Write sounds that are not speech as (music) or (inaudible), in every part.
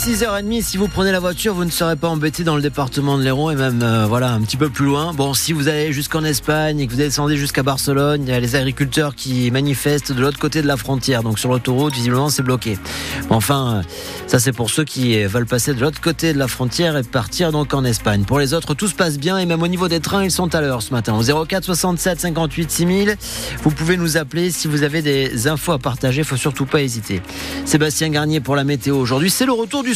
6h30, si vous prenez la voiture, vous ne serez pas embêté dans le département de l'Hérault et même euh, voilà un petit peu plus loin. Bon, si vous allez jusqu'en Espagne et que vous descendez jusqu'à Barcelone, il y a les agriculteurs qui manifestent de l'autre côté de la frontière. Donc sur l'autoroute, visiblement, c'est bloqué. Enfin, euh, ça c'est pour ceux qui veulent passer de l'autre côté de la frontière et partir donc en Espagne. Pour les autres, tout se passe bien et même au niveau des trains, ils sont à l'heure ce matin. Au 04 67 58 6000, vous pouvez nous appeler si vous avez des infos à partager. Faut surtout pas hésiter. Sébastien Garnier pour la météo aujourd'hui, c'est le retour du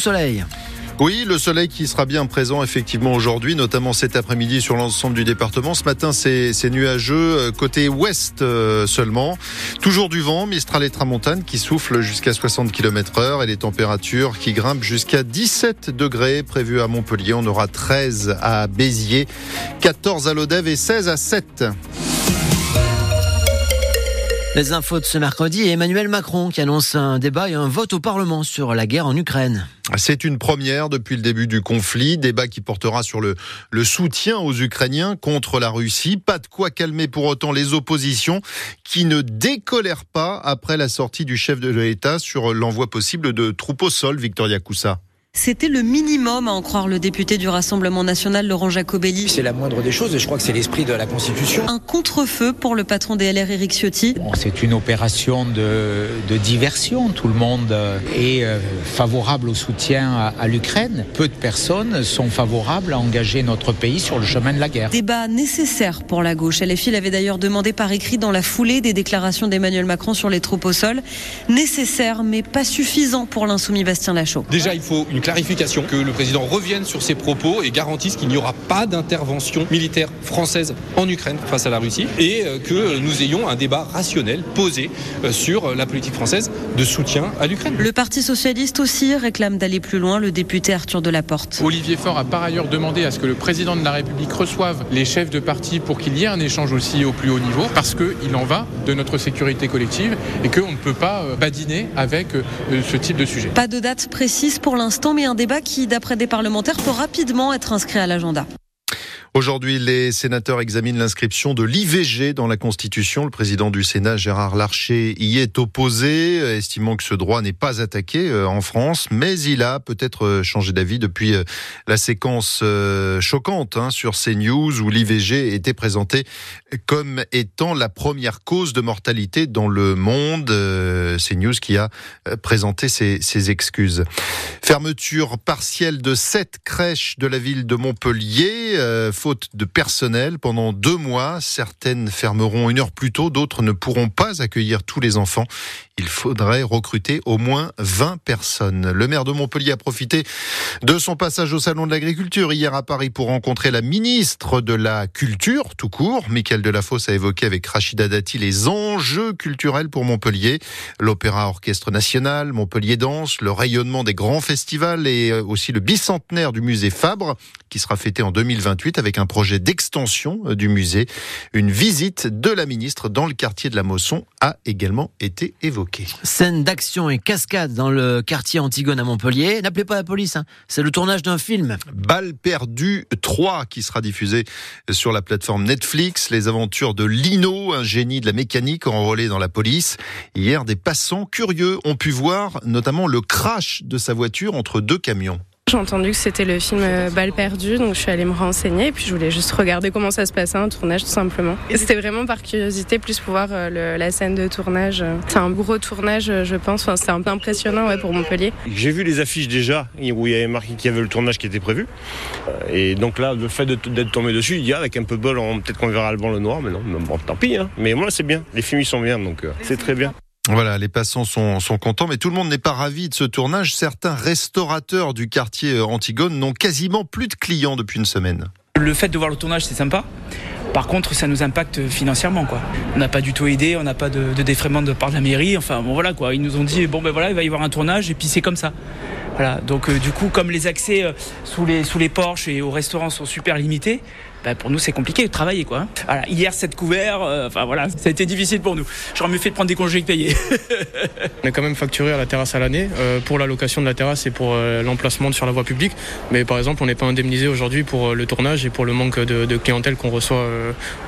Oui, le soleil qui sera bien présent effectivement aujourd'hui, notamment cet après-midi sur l'ensemble du département. Ce matin, c'est nuageux euh, côté ouest euh, seulement. Toujours du vent, Mistral et Tramontane qui souffle jusqu'à 60 km heure et les températures qui grimpent jusqu'à 17 degrés prévues à Montpellier. On aura 13 à Béziers, 14 à Lodève et 16 à 7. Les infos de ce mercredi Emmanuel Macron qui annonce un débat et un vote au Parlement sur la guerre en Ukraine. C'est une première depuis le début du conflit, débat qui portera sur le, soutien aux Ukrainiens contre la Russie. Pas de quoi calmer pour autant les oppositions qui ne décolèrent pas après la sortie du chef de l'État sur l'envoi possible de troupes au sol, Victoria Coussa. C'était le minimum, à en croire le député du Rassemblement national, Laurent Jacobelli. C'est la moindre des choses et je crois que c'est l'esprit de la Constitution. Un contre-feu pour le patron des LR, Éric Ciotti. c'est une opération de, diversion. Tout le monde est euh, favorable au soutien à, l'Ukraine. Peu de personnes sont favorables à engager notre pays sur le chemin de la guerre. Débat nécessaire pour la gauche. LFI l'avait d'ailleurs demandé par écrit dans la foulée des déclarations d'Emmanuel Macron sur les troupes au sol. Nécessaire, mais pas suffisant pour l'insoumis Bastien Lachaud. Déjà, il faut une clarification, que le président revienne sur ses propos et garantisse qu'il n'y aura pas d'intervention militaire française en Ukraine face à la Russie et euh, que nous ayons un débat rationnel posé euh, sur la politique française de soutien à l'Ukraine. Le Parti socialiste aussi réclame d'aller plus loin, le député Arthur Delaporte. Olivier Faure a par ailleurs demandé à ce que le président de la République reçoive les chefs de parti pour qu'il y ait un échange aussi au plus haut niveau parce qu'il en va de notre sécurité collective et qu'on ne peut pas euh, badiner avec ce type de sujet. Pas de date précise pour l'instant mais un débat qui, d'après des parlementaires, peut rapidement être inscrit à l'agenda. Aujourd'hui, les sénateurs examinent l'inscription de l'IVG dans la Constitution. Le président du Sénat, Gérard Larcher, y est opposé, estimant que ce droit n'est pas attaqué euh, en France, mais il a peut-être euh, changé d'avis depuis euh, la séquence choquante hein, sur CNews où l'IVG était présenté comme étant la première cause de mortalité dans le monde. CNews qui a présenté ses excuses. Fermeture partielle de sept crèches de la ville de Montpellier faute de personnel pendant deux mois. Certaines fermeront une heure plus tôt, d'autres ne pourront pas accueillir tous les enfants il faudrait recruter au moins 20 personnes. Le maire de Montpellier a profité de son passage au Salon de l'Agriculture hier à Paris pour rencontrer la ministre de la Culture, tout court. Michael Delafosse a évoqué avec Rachida Dati les enjeux culturels pour Montpellier. L'Opéra Orchestre National, Montpellier Danse, le rayonnement des grands festivals et euh, aussi le bicentenaire du musée Fabre qui sera fêté en 2028 avec un projet d'extension euh, du musée. Une visite de la ministre dans le quartier de la Mosson a également été évoquée. Scène d'action et cascade dans le quartier Antigone à Montpellier. N'appelez pas la police, hein. c'est le tournage d'un film. Balle perdue 3 qui sera diffusé sur la plateforme Netflix. Les aventures de Lino, un génie de la mécanique enrôlé dans la police. Hier, des passants curieux ont pu voir notamment le crash de sa voiture entre deux camions. J'ai entendu que c'était le film euh, Balle perdue, donc je suis allée me renseigner et puis je voulais juste regarder comment ça se passait un tournage tout simplement. Et c'était vraiment par curiosité, plus pour voir euh, la scène de tournage. C'est un gros tournage, euh, je pense. Enfin, c'était un peu impressionnant ouais, pour Montpellier. J'ai vu les affiches déjà où il y avait marqué qu'il y avait le tournage qui était prévu. Et donc là, le fait d'être tombé dessus, il y a avec un peu de bol, peut-être qu'on verra le blanc, le noir, mais non, bon, tant pis. Hein. Mais moi, c'est bien. Les films, ils sont bien, donc c'est très bien. Voilà, les passants sont, contents, mais tout le monde n'est pas ravi de ce tournage. Certains restaurateurs du quartier euh, Antigone n'ont quasiment plus de clients depuis une semaine. Le fait de voir le tournage, c'est sympa. Par contre, ça nous impacte financièrement, quoi. On n'a pas du tout aidé, on n'a pas de, de, défraiement de part de la mairie. Enfin, bon, voilà, quoi. Ils nous ont dit, bon, ben voilà, il va y avoir un tournage, et puis c'est comme ça. Voilà. Donc, euh, du coup, comme les accès euh, sous les, sous les porches et au restaurant sont super limités, bah, pour nous c'est compliqué de travailler quoi. Voilà, hier cette couvert, euh, enfin voilà, ça a été difficile pour nous. J'aurais mieux fait de prendre des congés que payer. (laughs) on est quand même facturé à la terrasse à l'année euh, pour la location de la terrasse et pour euh, l'emplacement sur la voie publique. Mais par exemple, on n'est pas indemnisé aujourd'hui pour le tournage et pour le manque de, de clientèle qu'on reçoit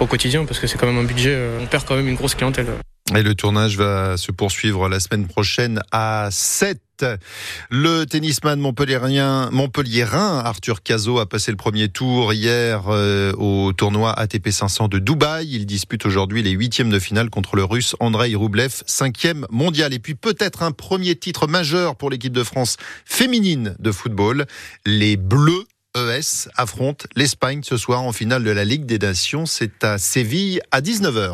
au quotidien parce que c'est quand même un budget. on perd quand même une grosse clientèle. Et le tournage va se poursuivre la semaine prochaine à 7. Le tennisman montpellierien, montpellierin Arthur Cazot a passé le premier tour hier euh, au tournoi ATP 500 de Dubaï. Il dispute aujourd'hui les huitièmes de finale contre le russe Andrei Rublev, cinquième mondial. Et puis peut-être un premier titre majeur pour l'équipe de France féminine de football. Les Bleus ES affrontent l'Espagne ce soir en finale de la Ligue des Nations. C'est à Séville à 19h.